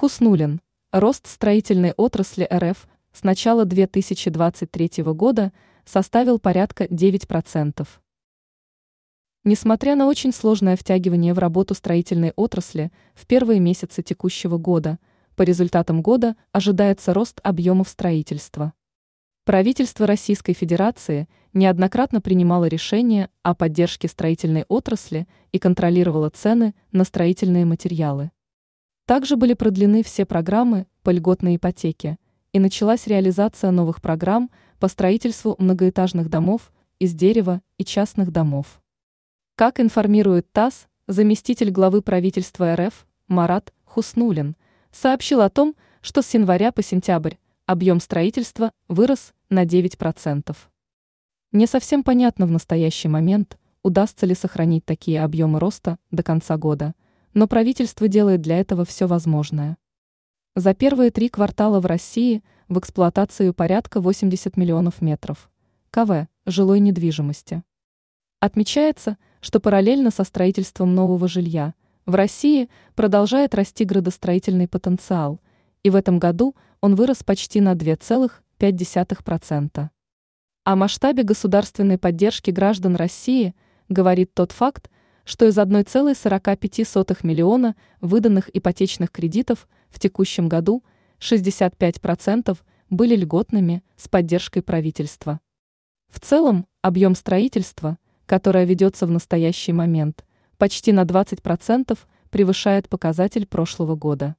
Хуснулин. Рост строительной отрасли РФ с начала 2023 года составил порядка 9%. Несмотря на очень сложное втягивание в работу строительной отрасли в первые месяцы текущего года, по результатам года ожидается рост объемов строительства. Правительство Российской Федерации неоднократно принимало решения о поддержке строительной отрасли и контролировало цены на строительные материалы. Также были продлены все программы по льготной ипотеке, и началась реализация новых программ по строительству многоэтажных домов из дерева и частных домов. Как информирует ТАСС, заместитель главы правительства РФ Марат Хуснулин сообщил о том, что с января по сентябрь объем строительства вырос на 9%. Не совсем понятно в настоящий момент, удастся ли сохранить такие объемы роста до конца года, но правительство делает для этого все возможное. За первые три квартала в России в эксплуатацию порядка 80 миллионов метров КВ жилой недвижимости. Отмечается, что параллельно со строительством нового жилья в России продолжает расти градостроительный потенциал, и в этом году он вырос почти на 2,5%. О масштабе государственной поддержки граждан России говорит тот факт, что из 1,45 миллиона выданных ипотечных кредитов в текущем году 65% были льготными с поддержкой правительства. В целом, объем строительства – которая ведется в настоящий момент, почти на 20% превышает показатель прошлого года.